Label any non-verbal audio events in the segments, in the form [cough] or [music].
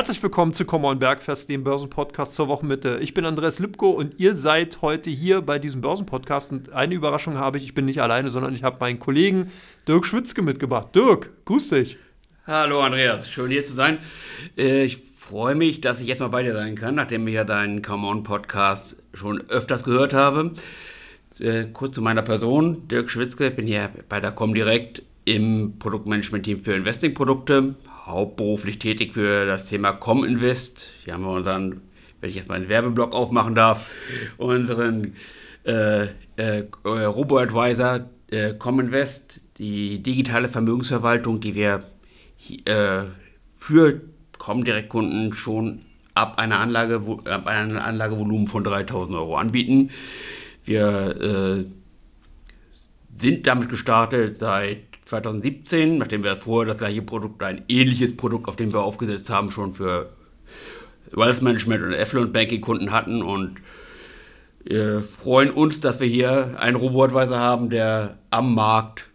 Herzlich willkommen zu Come on Bergfest, dem Börsenpodcast zur Wochenmitte. Ich bin Andreas Lipko und ihr seid heute hier bei diesem Börsenpodcast. Und eine Überraschung habe ich, ich bin nicht alleine, sondern ich habe meinen Kollegen Dirk Schwitzke mitgebracht. Dirk, grüß dich. Hallo Andreas, schön hier zu sein. Äh, ich freue mich, dass ich jetzt mal bei dir sein kann, nachdem ich ja deinen Come on Podcast schon öfters gehört habe. Äh, kurz zu meiner Person, Dirk Schwitzke, ich bin hier bei der Comdirect im Produktmanagement-Team für Investing-Produkte, hauptberuflich tätig für das Thema Cominvest. Hier haben wir unseren, wenn ich jetzt mal einen Werbeblock aufmachen darf, unseren äh, äh, Robo-Advisor äh, Cominvest, die digitale Vermögensverwaltung, die wir äh, für Comdirect-Kunden schon ab einer Anlage, ab einem Anlagevolumen von 3000 Euro anbieten. Wir äh, sind damit gestartet seit 2017, nachdem wir vorher das gleiche Produkt, ein ähnliches Produkt, auf dem wir aufgesetzt haben, schon für Wealth Management und Affluent Banking Kunden hatten und wir freuen uns, dass wir hier einen Robo-Advisor haben, der am Markt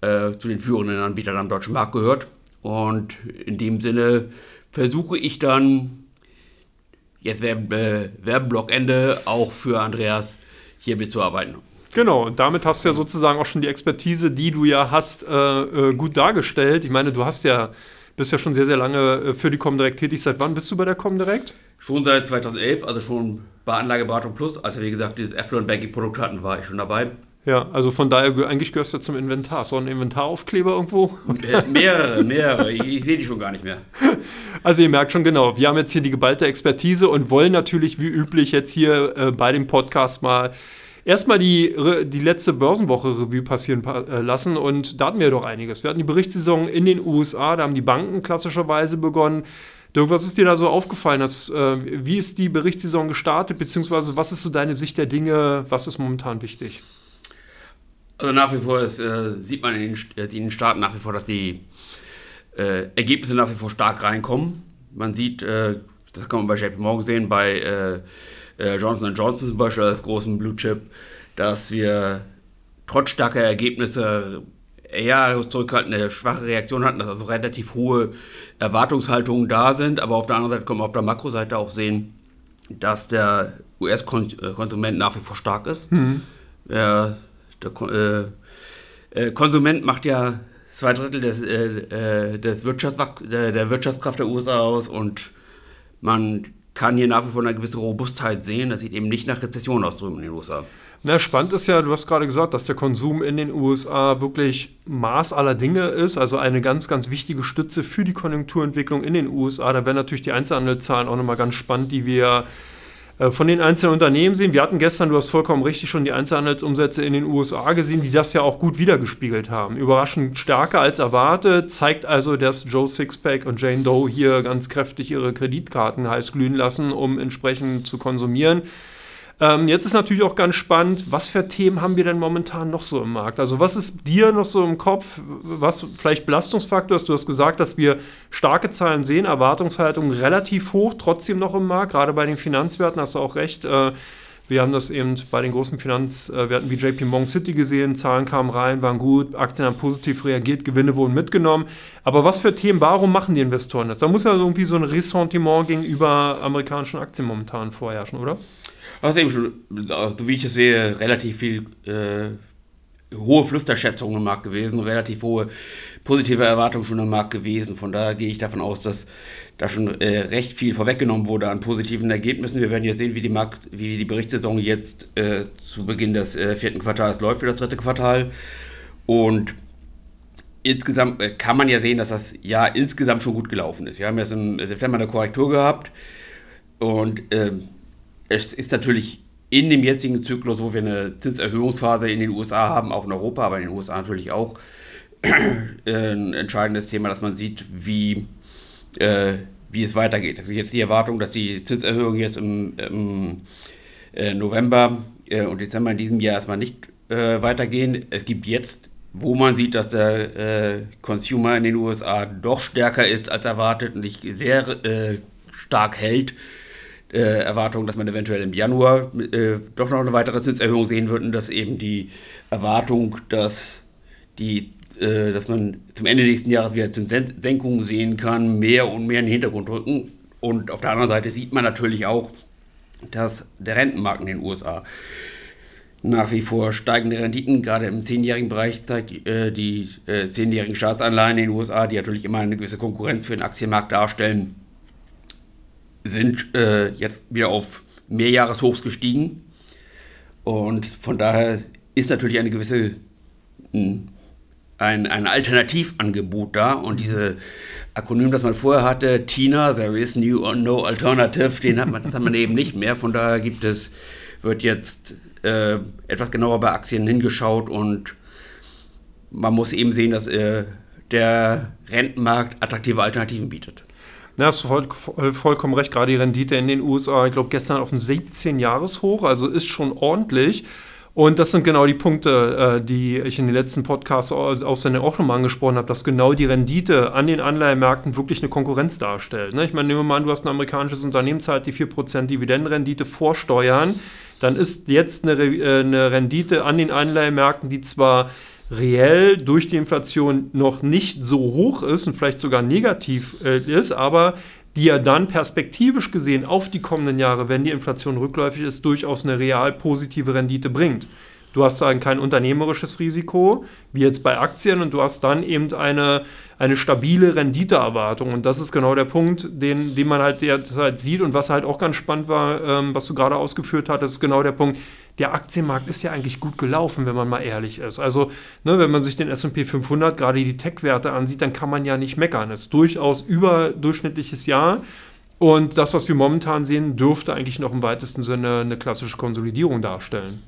äh, zu den führenden Anbietern am deutschen Markt gehört. Und in dem Sinne versuche ich dann, jetzt äh, Werbeblockende, auch für Andreas hier mitzuarbeiten. Genau, und damit hast du ja sozusagen auch schon die Expertise, die du ja hast, äh, äh, gut dargestellt. Ich meine, du hast ja, bist ja schon sehr, sehr lange äh, für die Comdirect tätig. Seit wann bist du bei der Comdirect? Schon seit 2011, also schon bei Anlageberatung Plus. Als wir, wie gesagt, dieses Affluent Banking Produkt hatten, war ich schon dabei. Ja, also von daher, eigentlich gehörst du zum Inventar. So ein Inventaraufkleber irgendwo? mehrere, mehrere. Ich, ich sehe die schon gar nicht mehr. [laughs] Also ihr merkt schon genau, wir haben jetzt hier die geballte Expertise und wollen natürlich wie üblich jetzt hier äh, bei dem Podcast mal erstmal die, die letzte Börsenwoche Revue passieren äh, lassen und da hatten wir doch einiges. Wir hatten die Berichtssaison in den USA, da haben die Banken klassischerweise begonnen. Dirk, was ist dir da so aufgefallen? Dass, äh, wie ist die Berichtssaison gestartet, beziehungsweise was ist so deine Sicht der Dinge? Was ist momentan wichtig? Also nach wie vor ist, äh, sieht man in den, äh, in den Staaten nach wie vor, dass die äh, Ergebnisse nach wie vor stark reinkommen. Man sieht, äh, das kann man bei JP Morgan sehen, bei äh, Johnson Johnson zum Beispiel als großen Blue Chip, dass wir trotz starker Ergebnisse eher zurückhaltende, schwache Reaktionen hatten, dass also relativ hohe Erwartungshaltungen da sind. Aber auf der anderen Seite können wir auf der Makroseite auch sehen, dass der US-Konsument nach wie vor stark ist. Mhm. Der, der äh, äh, Konsument macht ja zwei Drittel des, äh, äh des Wirtschafts der, der Wirtschaftskraft der USA aus und man kann hier nach wie vor eine gewisse Robustheit sehen. Das sieht eben nicht nach Rezession aus drüben in den USA. Na, spannend ist ja, du hast gerade gesagt, dass der Konsum in den USA wirklich Maß aller Dinge ist, also eine ganz, ganz wichtige Stütze für die Konjunkturentwicklung in den USA. Da wären natürlich die Einzelhandelszahlen auch nochmal ganz spannend, die wir von den einzelnen Unternehmen sehen. Wir hatten gestern, du hast vollkommen richtig, schon die Einzelhandelsumsätze in den USA gesehen, die das ja auch gut wiedergespiegelt haben. Überraschend stärker als erwartet, zeigt also, dass Joe Sixpack und Jane Doe hier ganz kräftig ihre Kreditkarten heiß glühen lassen, um entsprechend zu konsumieren. Ähm, jetzt ist natürlich auch ganz spannend, was für Themen haben wir denn momentan noch so im Markt? Also was ist dir noch so im Kopf, was vielleicht Belastungsfaktor ist? Du hast gesagt, dass wir starke Zahlen sehen, Erwartungshaltung relativ hoch, trotzdem noch im Markt, gerade bei den Finanzwerten hast du auch recht. Äh, wir haben das eben bei den großen Finanzwerten wie JP Morgan City gesehen. Zahlen kamen rein, waren gut, Aktien haben positiv reagiert, Gewinne wurden mitgenommen. Aber was für Themen, warum machen die Investoren das? Da muss ja irgendwie so ein Ressentiment gegenüber amerikanischen Aktien momentan vorherrschen, oder? Eben schon, so wie ich es sehe, relativ viel äh, hohe Flüsterschätzungen im Markt gewesen, relativ hohe positive Erwartungen schon im Markt gewesen. Von daher gehe ich davon aus, dass da schon äh, recht viel vorweggenommen wurde an positiven Ergebnissen. Wir werden jetzt sehen, wie die, Markt, wie die Berichtssaison jetzt äh, zu Beginn des äh, vierten Quartals läuft für das dritte Quartal. Und insgesamt äh, kann man ja sehen, dass das Jahr insgesamt schon gut gelaufen ist. Wir haben jetzt im September eine Korrektur gehabt und ähm, es ist natürlich in dem jetzigen Zyklus, wo wir eine Zinserhöhungsphase in den USA haben, auch in Europa, aber in den USA natürlich auch, [clears throat] ein entscheidendes Thema, dass man sieht, wie, äh, wie es weitergeht. Es ist jetzt die Erwartung, dass die Zinserhöhungen jetzt im, im äh, November äh, und Dezember in diesem Jahr erstmal nicht äh, weitergehen. Es gibt jetzt, wo man sieht, dass der äh, Consumer in den USA doch stärker ist als erwartet und sich sehr äh, stark hält, äh, Erwartung, dass man eventuell im Januar äh, doch noch eine weitere Zinserhöhung sehen würde, dass eben die Erwartung, dass die äh, dass man zum Ende nächsten Jahres wieder Zinssenkungen sehen kann, mehr und mehr in den Hintergrund rücken. Und auf der anderen Seite sieht man natürlich auch, dass der Rentenmarkt in den USA nach wie vor steigende Renditen, gerade im zehnjährigen Bereich zeigt äh, die äh, zehnjährigen Staatsanleihen in den USA, die natürlich immer eine gewisse Konkurrenz für den Aktienmarkt darstellen, sind äh, jetzt wieder auf Mehrjahreshochs gestiegen. Und von daher ist natürlich eine gewisse ein, ein Alternativangebot da und diese Akronym, das man vorher hatte, TINA, There is new, no alternative, den hat man, das hat man eben nicht mehr. Von daher gibt es, wird jetzt äh, etwas genauer bei Aktien hingeschaut und man muss eben sehen, dass äh, der Rentenmarkt attraktive Alternativen bietet. Ja, hast du voll, voll, vollkommen recht. Gerade die Rendite in den USA, ich glaube, gestern auf ein 17-Jahres-Hoch, also ist schon ordentlich. Und das sind genau die Punkte, äh, die ich in den letzten Podcasts außerdem auch nochmal angesprochen habe, dass genau die Rendite an den Anleihemärkten wirklich eine Konkurrenz darstellt. Ne? Ich meine, nehmen wir mal an, du hast ein amerikanisches Unternehmen, zahlt die 4% Dividendenrendite vor Steuern, dann ist jetzt eine, äh, Rendite an den Anleihemärkten, die zwar reell durch die Inflation noch nicht so hoch ist und vielleicht sogar negativ äh, ist, aber die ja dann perspektivisch gesehen auf die kommenden Jahre, wenn die Inflation rückläufig ist, durchaus eine real positive Rendite bringt. Du hast dann kein unternehmerisches Risiko, wie jetzt bei Aktien, und du hast dann eben eine, eine stabile Renditeerwartung. Und das ist genau der Punkt, den, den man halt derzeit sieht und was halt auch ganz spannend war, ähm, was du gerade ausgeführt hattest, ist genau der Punkt, der Aktienmarkt ist ja eigentlich gut gelaufen, wenn man mal ehrlich ist. Also, ne, wenn man sich den SP 500, gerade die Tech-Werte ansieht, dann kann man ja nicht meckern. Es ist durchaus überdurchschnittliches Jahr. Und das, was wir momentan sehen, dürfte eigentlich noch im weitesten Sinne eine klassische Konsolidierung darstellen.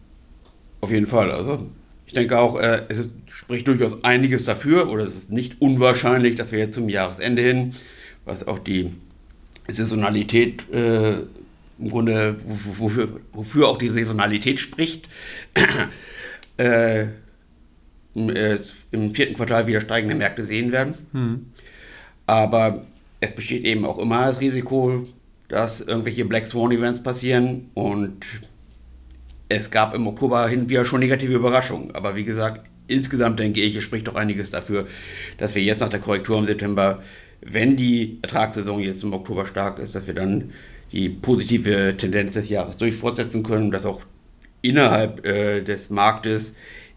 Auf jeden Fall. Also, ich denke auch, äh, es ist, spricht durchaus einiges dafür, oder es ist nicht unwahrscheinlich, dass wir jetzt zum Jahresende hin, was auch die Saisonalität äh, im Grunde, wofür, wofür auch die Saisonalität spricht, [clears throat] äh, äh, im vierten Quartal wieder steigende Märkte sehen werden. Hm. Aber es besteht eben auch immer das Risiko, dass irgendwelche Black Swan Events passieren und es gab im Oktober hin wieder schon negative Überraschungen. Aber wie gesagt, insgesamt denke ich, es spricht doch einiges dafür, dass wir jetzt nach der Korrektur im September, wenn die Ertragssaison jetzt im Oktober stark ist, dass wir dann die positive Tendenz des Jahres durch fortsetzen können, dass auch innerhalb äh, des Marktes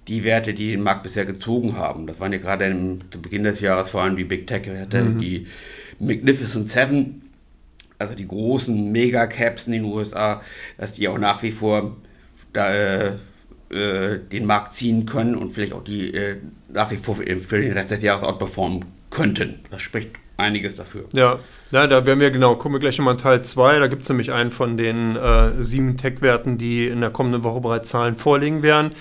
die Werte, die den Markt bisher gezogen haben, das waren ja gerade im, zu Beginn des Jahres vor allem die Big Tech-Werte, mhm. die Magnificent Seven, also die großen Mega-Caps in den USA, dass die auch nach wie vor da, äh, äh, den Markt ziehen können und vielleicht auch die äh, nach wie vor für, für den Rest des Jahres outperformen könnten. Das spricht einiges dafür. Ja, ja da werden wir genau, kommen wir gleich nochmal in Teil 2. Da gibt es nämlich einen von den äh, sieben Tech-Werten, die in der kommenden Woche bereits Zahlen vorlegen werden.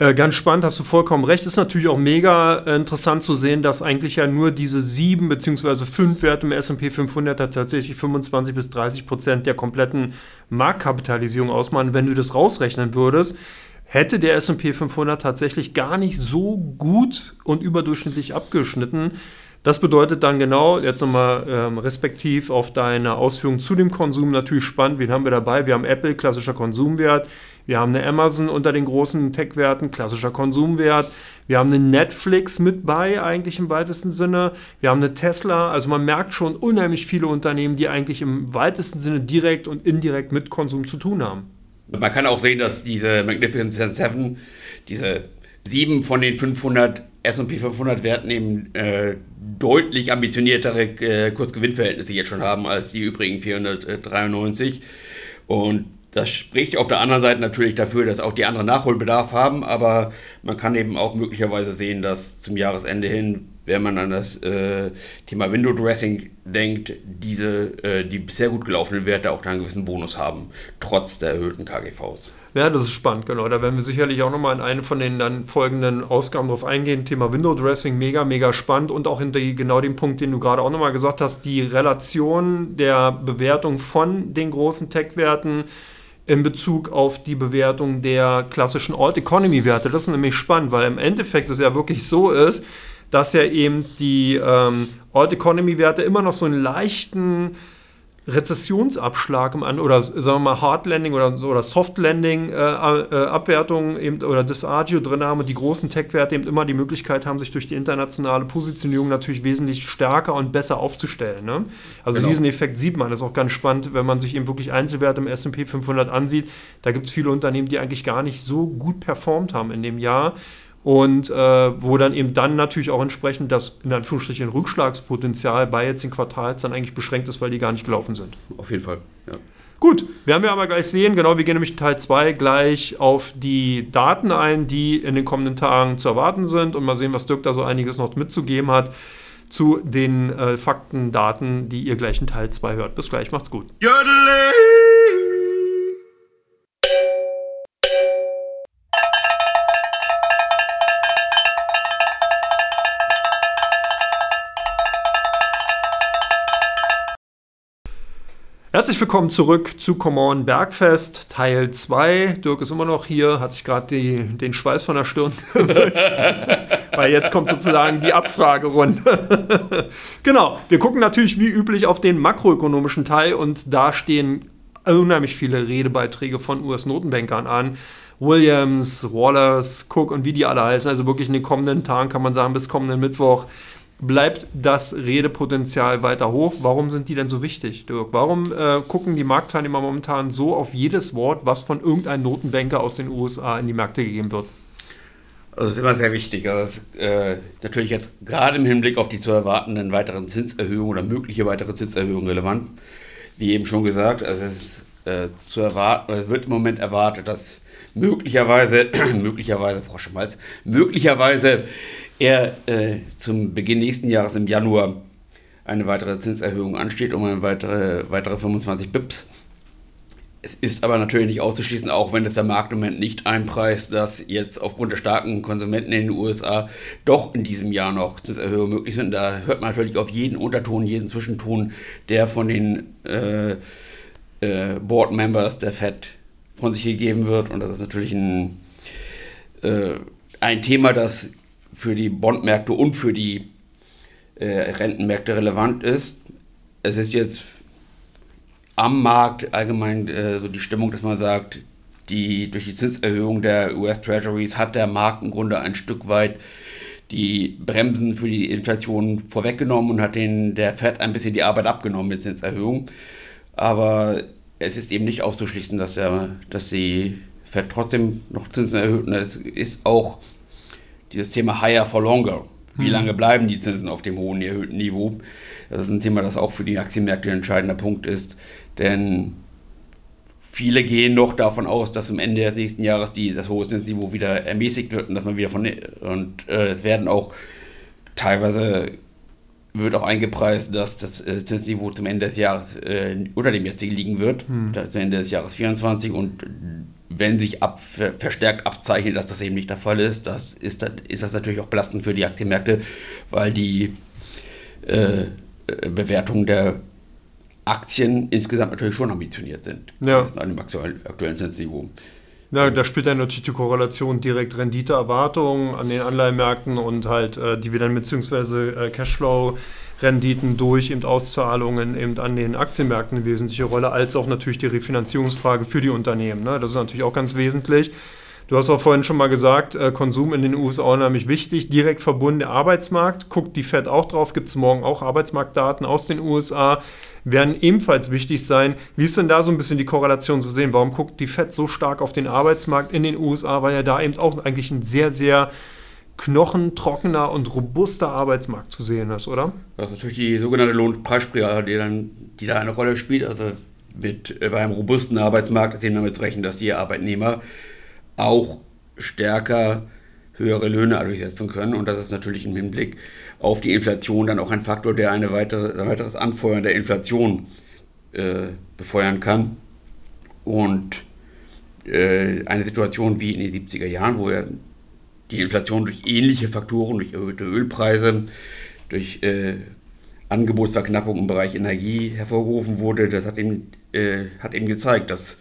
Äh, ganz spannend, hast du vollkommen recht. Ist natürlich auch mega äh, interessant zu sehen, dass eigentlich ja nur diese sieben bzw. fünf Werte im SP 500 tatsächlich 25 bis 30 Prozent der kompletten Marktkapitalisierung ausmachen. Wenn du das rausrechnen würdest, hätte der SP 500 tatsächlich gar nicht so gut und überdurchschnittlich abgeschnitten. Das bedeutet dann genau, jetzt nochmal ähm, respektiv auf deine Ausführungen zu dem Konsum, natürlich spannend, wen haben wir dabei? Wir haben Apple, klassischer Konsumwert. Wir haben eine Amazon unter den großen Tech-Werten, klassischer Konsumwert. Wir haben eine Netflix mit bei, eigentlich im weitesten Sinne. Wir haben eine Tesla. Also man merkt schon unheimlich viele Unternehmen, die eigentlich im weitesten Sinne direkt und indirekt mit Konsum zu tun haben. Man kann auch sehen, dass diese Magnificent Seven, diese sieben von den 500 S&P 500 Werten eben äh, deutlich ambitioniertere äh, Kursgewinnverhältnisse jetzt schon haben als die übrigen 493. Und das spricht auf der anderen Seite natürlich dafür, dass auch die anderen Nachholbedarf haben, aber man kann eben auch möglicherweise sehen, dass zum Jahresende hin wenn man an das äh, Thema Window Dressing denkt, diese, äh, die bisher gut gelaufenen Werte auch einen gewissen Bonus haben, trotz der erhöhten KGVs. Ja, das ist spannend, genau. Da werden wir sicherlich auch nochmal in eine von den dann folgenden Ausgaben drauf eingehen. Thema Window Dressing, mega, mega spannend und auch in genau dem Punkt, den du gerade auch nochmal gesagt hast, die Relation der Bewertung von den großen Tech-Werten in Bezug auf die Bewertung der klassischen Alt-Economy-Werte. Das ist nämlich spannend, weil im Endeffekt es ja wirklich so ist, dass ja eben die ähm, Alt Economy Werte immer noch so einen leichten Rezessionsabschlag im An oder sagen wir mal Hard Landing oder, oder Soft Landing äh, äh, Abwertungen eben oder Disagio drin haben und die großen Tech-Werte eben immer die Möglichkeit haben, sich durch die internationale Positionierung natürlich wesentlich stärker und besser aufzustellen. Ne? Also genau. diesen Effekt sieht man, das ist auch ganz spannend, wenn man sich eben wirklich Einzelwerte im S&P 500 ansieht. Da gibt es viele Unternehmen, die eigentlich gar nicht so gut performt haben in dem Jahr und äh, wo dann eben dann natürlich auch entsprechend das in Anführungsstrichen Rückschlagspotenzial bei jetzt den Quartals dann eigentlich beschränkt ist, weil die gar nicht gelaufen sind. Auf jeden Fall, ja. Gut, werden wir aber gleich sehen. Genau, wir gehen nämlich in Teil 2 gleich auf die Daten ein, die in den kommenden Tagen zu erwarten sind und mal sehen, was Dirk da so einiges noch mitzugeben hat zu den äh, Fakten, Daten, die ihr gleich in Teil 2 hört. Bis gleich, macht's gut. Jodele! Herzlich willkommen zurück zu Come Bergfest, Teil 2. Dirk ist immer noch hier, hat sich gerade den Schweiß von der Stirn [laughs] gewischt, weil jetzt kommt sozusagen die Abfragerunde. [laughs] genau, wir gucken natürlich wie üblich auf den makroökonomischen Teil und da stehen unheimlich viele Redebeiträge von US-Notenbankern an. Williams, Wallace, Cook und wie die alle heißen. Also wirklich in den kommenden Tagen kann man sagen, bis kommenden Mittwoch bleibt das Redepotenzial weiter hoch. Warum sind die denn so wichtig, Dirk? Warum äh, gucken die Marktteilnehmer momentan so auf jedes Wort, was von irgendeinem Notenbanker aus den USA in die Märkte gegeben wird? Also das ist immer sehr wichtig. Also das, äh, natürlich jetzt gerade im Hinblick auf die zu erwartenden weiteren Zinserhöhungen oder mögliche weitere Zinserhöhungen relevant. Wie eben schon gesagt, also es ist äh, zu erwarten, es wird im Moment erwartet, dass möglicherweise, [clears throat] möglicherweise, Frau Schmalz, möglicherweise er äh, zum Beginn nächsten Jahres im Januar eine weitere Zinserhöhung ansteht, um eine weitere, weitere 25 Bips. Es ist aber natürlich nicht auszuschließen, auch wenn es der Markt im Moment nicht einpreist, dass jetzt aufgrund der starken Konsumenten in den USA doch in diesem Jahr noch Zinserhöhungen möglich sind. Da hört man natürlich auf jeden Unterton, jeden Zwischenton, der von den äh, äh, Board Members der Fed von sich gegeben wird. Und das ist natürlich ein, äh, ein Thema, das für die Bondmärkte und für die äh, Rentenmärkte relevant ist. Es ist jetzt am Markt allgemein äh, so die Stimmung, dass man sagt, die, durch die Zinserhöhung der US Treasuries hat der Markt im Grunde ein Stück weit die Bremsen für die Inflation vorweggenommen und hat den, der Fed ein bisschen die Arbeit abgenommen mit Zinserhöhung. Aber es ist eben nicht auszuschließen, dass, der, dass die Fed trotzdem noch Zinsen erhöht. Und es ist auch dieses Thema Higher for Longer. Wie mhm. lange bleiben die Zinsen auf dem hohen erhöhten Niveau? Das ist ein Thema, das auch für die Aktienmärkte ein entscheidender Punkt ist. Denn viele gehen noch davon aus, dass am Ende des nächsten Jahres die, das hohe Zinsniveau wieder ermäßigt wird und dass man wieder von. Und äh, es werden auch teilweise wird auch eingepreist, dass das äh, Zinsniveau zum Ende des Jahres äh, unter dem jetzigen liegen wird, hm. zum Ende des Jahres 24 und wenn sich ab, verstärkt abzeichnet, dass das eben nicht der Fall ist, das ist, ist das natürlich auch belastend für die Aktienmärkte, weil die äh, Bewertungen der Aktien insgesamt natürlich schon ambitioniert sind. Ja. An dem aktuellen, aktuellen Zinsniveau. Ja, da spielt dann natürlich die Korrelation direkt Renditeerwartungen an den Anleihenmärkten und halt äh, Dividenden bzw. Äh, Cashflow Renditen durch eben Auszahlungen eben an den Aktienmärkten eine wesentliche Rolle, als auch natürlich die Refinanzierungsfrage für die Unternehmen. Ne? Das ist natürlich auch ganz wesentlich. Du hast auch vorhin schon mal gesagt, äh, Konsum in den USA unheimlich wichtig, direkt verbunden der Arbeitsmarkt. Guckt die Fed auch drauf, gibt es morgen auch Arbeitsmarktdaten aus den USA, werden ebenfalls wichtig sein. Wie ist denn da so ein bisschen die Korrelation zu sehen? Warum guckt die Fed so stark auf den Arbeitsmarkt in den USA? Weil ja da eben auch eigentlich ein sehr, sehr knochentrockener und robuster Arbeitsmarkt zu sehen ist, oder? Das ist natürlich die sogenannte Lohnpreisspirale, die, die da eine Rolle spielt. Also mit, äh, bei einem robusten Arbeitsmarkt ist eben damit zu rechnen, dass die Arbeitnehmer auch stärker höhere Löhne durchsetzen können. Und das ist natürlich im Hinblick auf die Inflation dann auch ein Faktor, der eine weitere, ein weiteres Anfeuern der Inflation äh, befeuern kann. Und äh, eine Situation wie in den 70er Jahren, wo ja die Inflation durch ähnliche Faktoren, durch erhöhte Ölpreise, durch äh, Angebotsverknappung im Bereich Energie hervorgerufen wurde, das hat eben, äh, hat eben gezeigt, dass,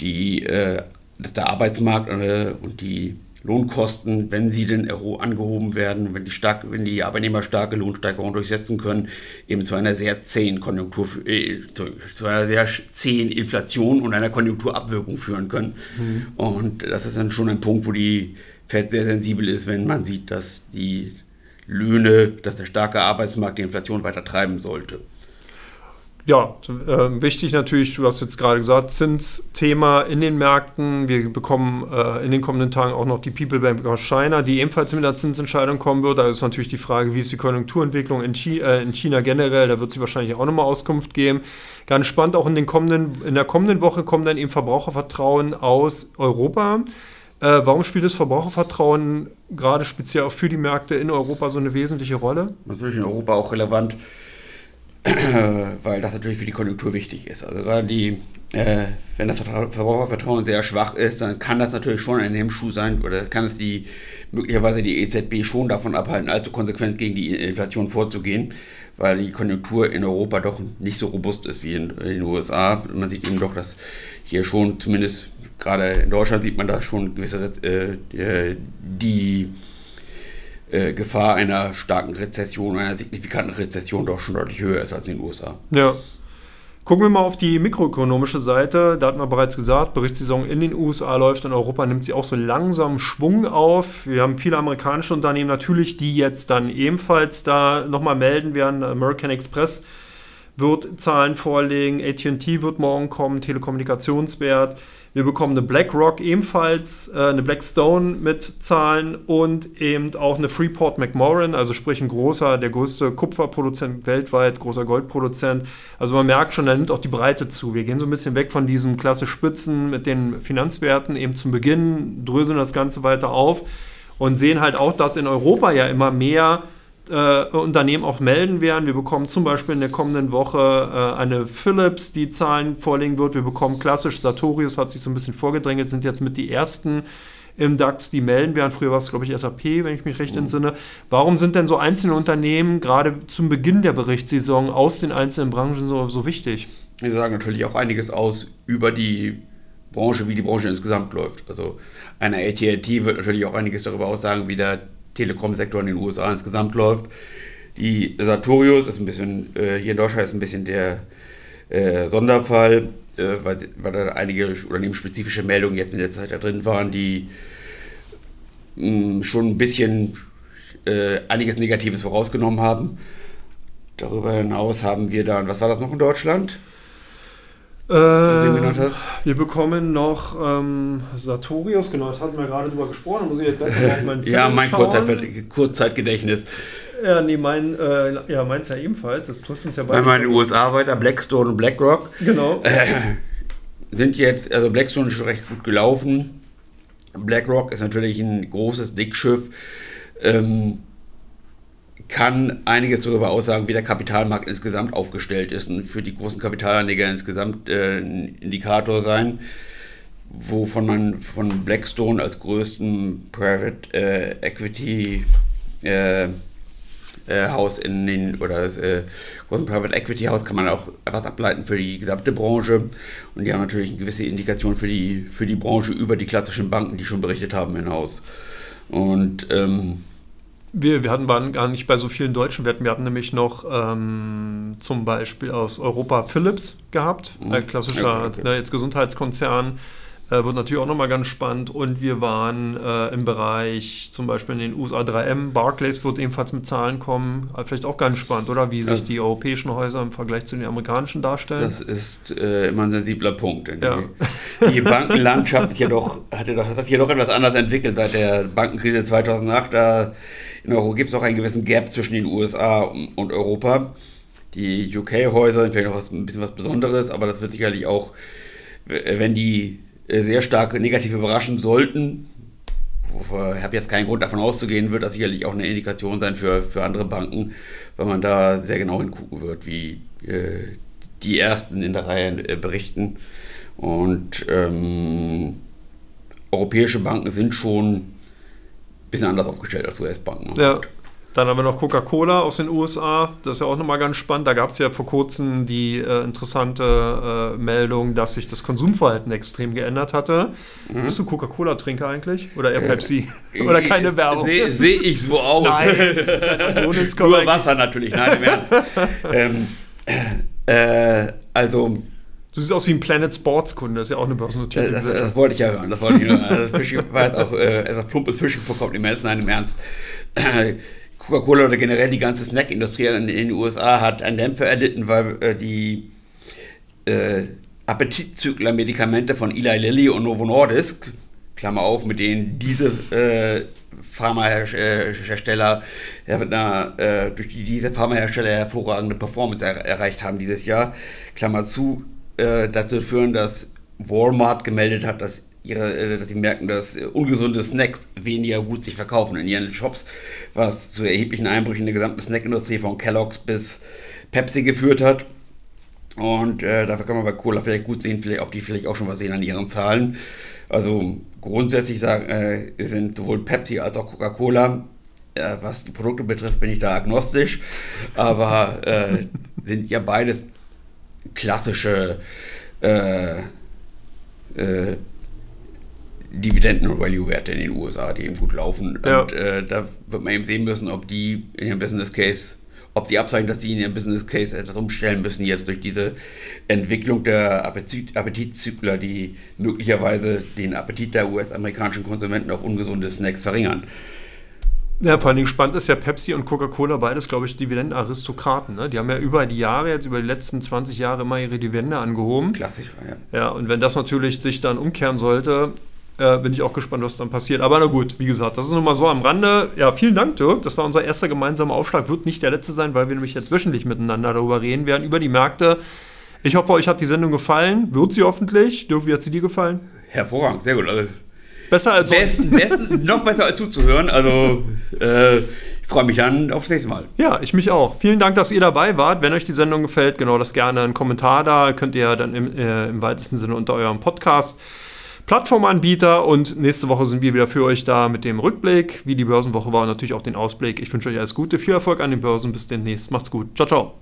die, äh, dass der Arbeitsmarkt äh, und die Lohnkosten, wenn sie denn angehoben werden, wenn die, stark, wenn die Arbeitnehmer starke Lohnsteigerungen durchsetzen können, eben zu einer sehr zähen Konjunktur, äh, zu einer sehr zähen Inflation und einer Konjunkturabwirkung führen können. Mhm. Und das ist dann schon ein Punkt, wo die Fed sehr sensibel ist, wenn man sieht, dass die Löhne, dass der starke Arbeitsmarkt die Inflation weiter treiben sollte. Ja, äh, wichtig natürlich, du hast jetzt gerade gesagt, Zinsthema in den Märkten. Wir bekommen äh, in den kommenden Tagen auch noch die People Bank aus China, die ebenfalls mit einer Zinsentscheidung kommen wird. Da ist natürlich die Frage, wie ist die Konjunkturentwicklung in, Chi äh, in China generell. Da wird sie wahrscheinlich auch nochmal Auskunft geben. Ganz spannend, auch in, den kommenden, in der kommenden Woche kommt dann eben Verbrauchervertrauen aus Europa. Äh, warum spielt das Verbrauchervertrauen gerade speziell auch für die Märkte in Europa so eine wesentliche Rolle? Natürlich in Europa auch relevant [clears throat] weil das natürlich für die Konjunktur wichtig ist. Also gerade die, äh, wenn das Verbrauchervertrauen sehr schwach ist, dann kann das natürlich schon ein Hemmschuh sein oder kann es die möglicherweise die EZB schon davon abhalten, allzu konsequent gegen die Inflation vorzugehen, weil die Konjunktur in Europa doch nicht so robust ist wie in, in den USA. Man sieht eben doch, dass hier schon zumindest gerade in Deutschland sieht man da schon gewisse äh, die äh, Gefahr einer starken Rezession, einer signifikanten Rezession doch schon deutlich höher ist als in den USA. Ja. Gucken wir mal auf die mikroökonomische Seite. Da hatten wir bereits gesagt, Berichtssaison in den USA läuft, in Europa nimmt sie auch so langsam Schwung auf. Wir haben viele amerikanische Unternehmen natürlich, die jetzt dann ebenfalls da nochmal melden werden. American Express wird Zahlen vorlegen, ATT wird morgen kommen, Telekommunikationswert. Wir bekommen eine BlackRock ebenfalls, äh, eine Blackstone mit Zahlen und eben auch eine Freeport McMoran, also sprich ein großer, der größte Kupferproduzent weltweit, großer Goldproduzent. Also man merkt schon, da nimmt auch die Breite zu. Wir gehen so ein bisschen weg von diesem klasse Spitzen mit den Finanzwerten eben zum Beginn, dröseln das Ganze weiter auf und sehen halt auch, dass in Europa ja immer mehr äh, Unternehmen auch melden werden. Wir bekommen zum Beispiel in der kommenden Woche äh, eine Philips, die Zahlen vorlegen wird. Wir bekommen klassisch Sartorius, hat sich so ein bisschen vorgedrängelt, sind jetzt mit die ersten im DAX, die melden werden. Früher war es, glaube ich, SAP, wenn ich mich recht mhm. entsinne. Warum sind denn so einzelne Unternehmen gerade zum Beginn der Berichtssaison aus den einzelnen Branchen so, so wichtig? Wir sagen natürlich auch einiges aus über die Branche, wie die Branche insgesamt läuft. Also eine AT&T wird natürlich auch einiges darüber aussagen, wie der Telekom-Sektor in den USA insgesamt läuft. Die Sartorius ist ein bisschen, äh, hier in Deutschland ist ein bisschen der äh, Sonderfall, äh, weil, weil da einige unternehmensspezifische Meldungen jetzt in der Zeit da drin waren, die mh, mm, schon ein bisschen äh, einiges Negatives vorausgenommen haben. Darüber hinaus haben wir dann, was war das noch in Deutschland? Äh, wir bekommen noch ähm, Sartorius, genau, das hatten wir gerade drüber gesprochen. Muss ich jetzt gleich mal meinen Ja, mein Kurzzeit Kurzzeitgedächtnis. Ja, nee, mein, äh, ja, meins ja ebenfalls. Das trifft uns ja beide. Bei meinen USA weiter, Blackstone und BlackRock. Genau. Äh, sind jetzt, also Blackstone ist schon recht gut gelaufen. BlackRock ist natürlich ein großes Dickschiff. Ähm, kann einiges darüber aussagen, wie der Kapitalmarkt insgesamt aufgestellt ist und für die großen Kapitalanleger insgesamt äh, ein Indikator sein, wovon man von Blackstone als größten Private äh, Equity äh, äh Haus in den oder äh, großen Private Equity Haus kann man auch etwas ableiten für die gesamte Branche und die haben natürlich eine gewisse Indikation für die für die Branche über die klassischen Banken, die schon berichtet haben, hinaus. Und ähm, wir, wir hatten, waren gar nicht bei so vielen deutschen Werten. Wir hatten nämlich noch ähm, zum Beispiel aus Europa Philips gehabt, mhm. ein klassischer okay, okay. Ne, jetzt Gesundheitskonzern. Äh, wird natürlich auch nochmal ganz spannend. Und wir waren äh, im Bereich zum Beispiel in den USA 3M. Barclays wird ebenfalls mit Zahlen kommen. Äh, vielleicht auch ganz spannend, oder? Wie sich die europäischen Häuser im Vergleich zu den amerikanischen darstellen. Das ist äh, immer ein sensibler Punkt. Ja. Die, Bankenlandschaft hat ja doch, hat ja doch, hat ja doch etwas anders entwickelt seit der Bankenkrise 2008. Da in Euro gibt es auch einen gewissen Gap zwischen den USA und Europa. Die UK-Häuser sind vielleicht noch was, ein bisschen was Besonderes, aber das wird sicherlich auch, wenn die äh, sehr stark negativ überraschen sollten, ich habe jetzt keinen Grund davon auszugehen, wird das sicherlich auch eine Indikation sein für, für andere Banken, weil man da sehr genau hingucken wird, wie äh, die Ersten in der Reihe äh, berichten. Und ähm, europäische Banken sind schon bisschen anders aufgestellt als US-Banken. Ja. Dann haben wir noch Coca-Cola aus den USA. Das ist ja auch nochmal ganz spannend. Da gab es ja vor kurzem die äh, interessante äh, Meldung, dass sich das Konsumverhalten extrem geändert hatte. Mhm. Bist du Coca-Cola-Trinker eigentlich? Oder eher Pepsi? Äh, [laughs] Oder keine Werbung? Sehe seh ich so aus. Nein, [laughs] Nur Wasser natürlich. Nein, im Ernst. [laughs] ähm, äh, also Du siehst aus wie ein Planet Sports Kunde, das ist ja auch eine börsennotierte das, das, wollte ich ja hören, das wollte ich [laughs] hören. Also das war jetzt auch äh, etwas plumpes Fishing vor Kompliment, nein, im Ernst. [clears throat] Coca-Cola oder generell die ganze Snackindustrie in, in, den USA hat einen Dämpfer erlitten, weil äh, die äh, Appetitzügler-Medikamente von Eli Lilly und Novo Nordisk, Klammer auf, mit denen diese äh, Pharmahersteller, äh, durch die diese Pharmahersteller hervorragende Performance er, erreicht haben dieses Jahr, Klammer zu, äh, dazu führen, dass Walmart gemeldet hat, dass, ihre, äh, dass sie merken, dass äh, ungesunde Snacks weniger gut sich verkaufen in ihren Shops, was zu erheblichen Einbrüchen in der gesamten Snackindustrie von Kellogg's bis Pepsi geführt hat. Und äh, dafür kann man bei Cola vielleicht gut sehen, vielleicht, ob die vielleicht auch schon was sehen an ihren Zahlen. Also grundsätzlich sagen, äh, sind sowohl Pepsi als auch Coca-Cola, äh, was die Produkte betrifft, bin ich da agnostisch, aber sind ja beides klassische äh, äh, Dividenden-Value-Werte in den USA, die eben gut laufen. Ja. Und äh, da wird man eben sehen müssen, ob die in ihrem Business Case, ob die abzeichnen, dass sie in ihrem Business Case etwas umstellen müssen, jetzt durch diese Entwicklung der Appetit Appetitzykler, die möglicherweise den Appetit der US-amerikanischen Konsumenten auf ungesunde Snacks verringern. Ja, vor allen Dingen spannend ist ja Pepsi und Coca-Cola, beides, glaube ich, Dividendenaristokraten. Ne? Die haben ja über die Jahre, jetzt über die letzten 20 Jahre immer ihre Dividende angehoben. Klassisch, ja. Ja, und wenn das natürlich sich dann umkehren sollte, äh, bin ich auch gespannt, was dann passiert. Aber na gut, wie gesagt, das ist nochmal so am Rande. Ja, vielen Dank, Dirk. Das war unser erster gemeinsamer Aufschlag. Wird nicht der letzte sein, weil wir nämlich jetzt wöchentlich miteinander darüber reden werden, über die Märkte. Ich hoffe, euch hat die Sendung gefallen. Wird sie hoffentlich. Dirk, wie hat sie dir gefallen? Hervorragend, sehr gut. Also Besser als besten, besten, noch besser als zuzuhören. Also äh, ich freue mich dann aufs nächste Mal. Ja, ich mich auch. Vielen Dank, dass ihr dabei wart. Wenn euch die Sendung gefällt, genau das gerne einen Kommentar da. Könnt ihr dann im, äh, im weitesten Sinne unter eurem Podcast. Plattformanbieter und nächste Woche sind wir wieder für euch da mit dem Rückblick, wie die Börsenwoche war und natürlich auch den Ausblick. Ich wünsche euch alles Gute, viel Erfolg an den Börsen. Bis demnächst. Macht's gut. Ciao, ciao.